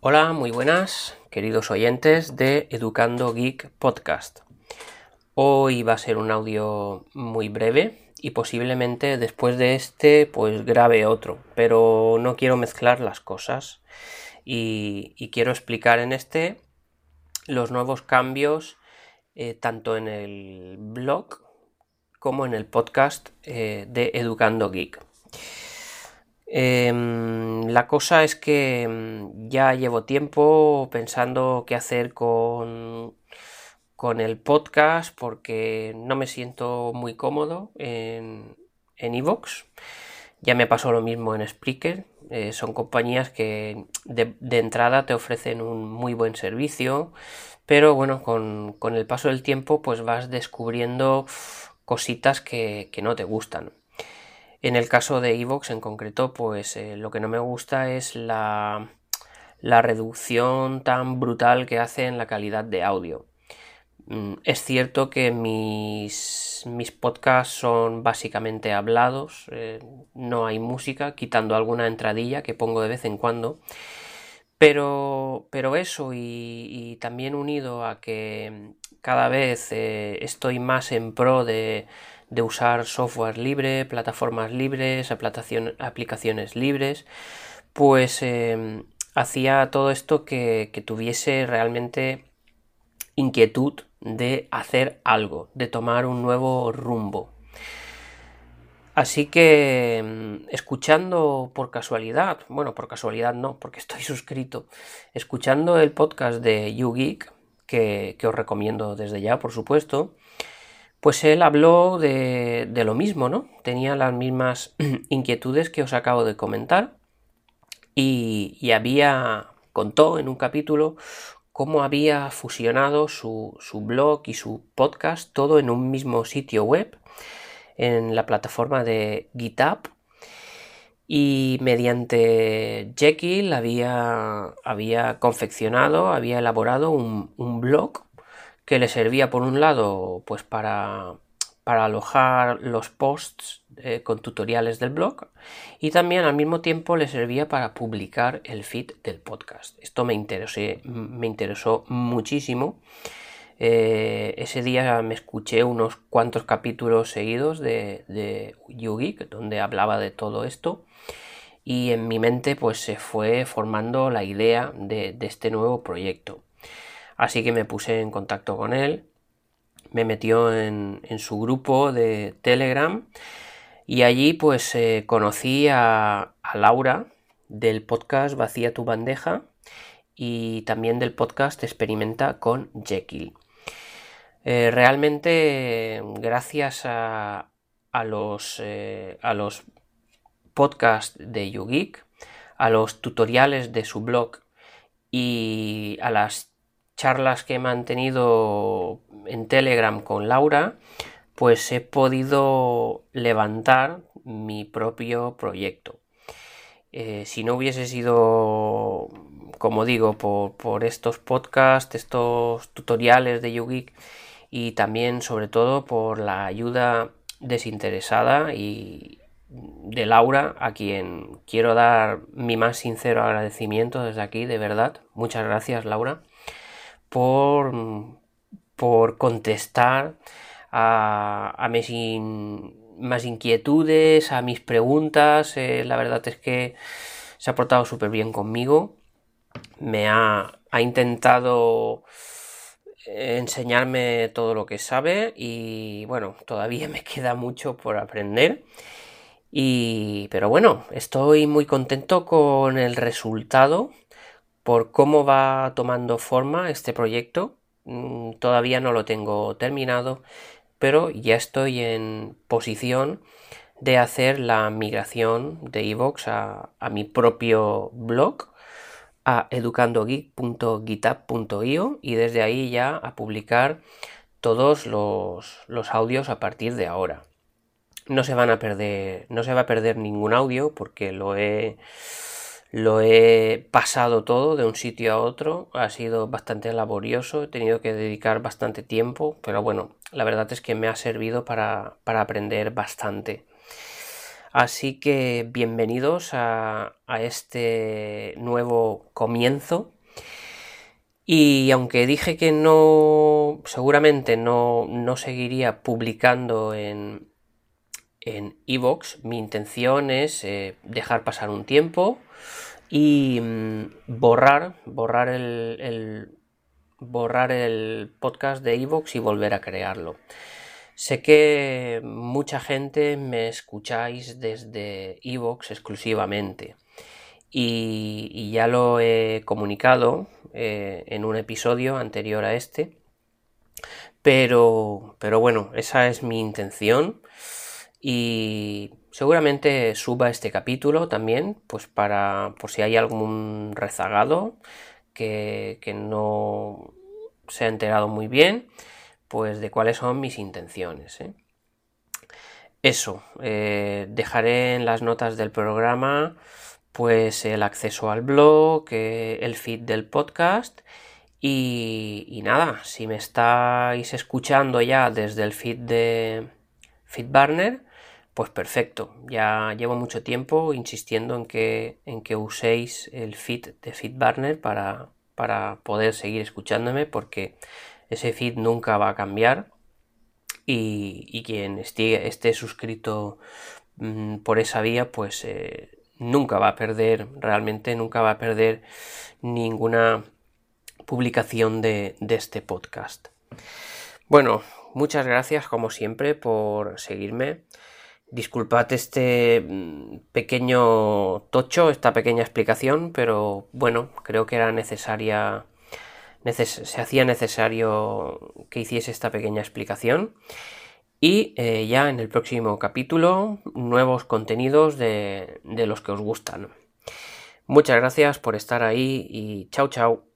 Hola, muy buenas, queridos oyentes de Educando Geek Podcast. Hoy va a ser un audio muy breve y posiblemente después de este pues grabe otro, pero no quiero mezclar las cosas y, quiero explicar en este los nuevos cambios eh, tanto en el blog como en el podcast eh, de Educando Geek. Em, la cosa es que em, ya llevo tiempo pensando qué hacer con, con el podcast porque no me siento muy cómodo en Evox. ya me pasó lo mismo en Spreaker. Eh, son compañías que de, entrada te ofrecen un muy buen servicio, pero bueno, con, el paso del tiempo pues vas descubriendo cositas que, que no te gustan. En el caso de Evox en concreto, pues eh, lo que no me gusta es la, reducción tan brutal que hace en la calidad de audio. Mm, es cierto que mis, mis podcasts son básicamente hablados, eh, no hay música, quitando alguna entradilla que pongo de vez en cuando. Pero, pero eso y, también unido a que cada vez eh, estoy más en pro de, de usar software libre, plataformas libres, aplicaciones libres, pues em, hacía todo esto que, tuviese realmente inquietud de hacer algo, de tomar un nuevo rumbo. Así que em, escuchando por casualidad, bueno, por casualidad no, porque estoy suscrito, escuchando el podcast de YouGeek, que, que os recomiendo desde ya, por supuesto, pues él habló de, lo mismo, ¿no? Tenía las mismas inquietudes que os acabo de comentar y, había, contó en un capítulo cómo había fusionado su, su, blog y su podcast todo en un mismo sitio web, en la plataforma de GitHub. Y mediante Jekyll había, había confeccionado, había elaborado un, un blog que le servía por un lado pues para, para alojar los posts eh, con tutoriales del blog y también al mismo tiempo le servía para publicar el feed del podcast. Esto me, me interesó muchísimo. Eh, ese día me escuché unos cuantos capítulos seguidos de, de Yugi, donde hablaba de todo esto y en mi mente pues se fue formando la idea de este nuevo proyecto. Así que me puse en contacto con él, me metió en, su grupo de Telegram y allí pues eh, conocí a, Laura del podcast Vacía tu bandeja y también del podcast Experimenta con Jekyll. Eh, realmente gracias a, los, eh, a los podcasts de YouGeek, a los tutoriales de su blog y a las charlas que he mantenido en Telegram con Laura, pues he podido levantar mi propio proyecto. Eh, si no hubiese sido, como digo, por, estos podcasts, estos tutoriales de YouGeek y también sobre todo por la ayuda desinteresada y de Laura, a quien quiero dar mi más sincero agradecimiento desde aquí, de verdad. Muchas gracias, Laura por, por contestar a, mis inquietudes, a mis preguntas. Eh, la verdad es que se ha portado súper bien conmigo. Me ha, ha intentado enseñarme todo lo que sabe y bueno, todavía me queda mucho por aprender. Y, pero bueno, estoy muy contento con el resultado por cómo va tomando forma este proyecto. Mm, todavía no lo tengo terminado, pero ya estoy en posición de hacer la migración de Evox a, mi propio blog a educandogeek.github.io y desde ahí ya a publicar todos los, los, audios a partir de ahora. No se van a perder, no se va a perder ningún audio porque lo he lo he pasado todo de un sitio a otro, ha sido bastante laborioso, he tenido que dedicar bastante tiempo, pero bueno, la verdad es que me ha servido para, aprender bastante. Así que bienvenidos a, este nuevo comienzo. Y aunque dije que no, seguramente no, no seguiría publicando en en Evox, mi intención es eh, dejar pasar un tiempo y mm, borrar, borrar el, borrar el podcast de Evox y volver a crearlo. Sé que mucha gente me escucháis desde Evox exclusivamente y, ya lo he comunicado eh, en un episodio anterior a este, pero, pero bueno, esa es mi intención y seguramente suba este capítulo también, pues para por si hay algún rezagado que, que no se ha enterado muy bien, pues de cuáles son mis intenciones. ¿eh? Eso, eh, dejaré en las notas del programa pues el acceso al blog, eh, el feed del podcast y, y, nada, si me estáis escuchando ya desde el feed de FeedBurner, pues perfecto, ya llevo mucho tiempo insistiendo en que, en que uséis el feed de FeedBurner para, para poder seguir escuchándome porque ese feed nunca va a cambiar y, quien esté, esté suscrito mm, por esa vía pues eh, nunca va a perder, realmente nunca va a perder ninguna publicación de, de este podcast. Bueno, muchas gracias como siempre por seguirme. Disculpad este mm, pequeño tocho, esta pequeña explicación, pero bueno, creo que era necesaria, se hacía necesario que hiciese esta pequeña explicación. Y eh, ya en el próximo capítulo, nuevos contenidos de, de los que os gustan. Muchas gracias por estar ahí y chao chao.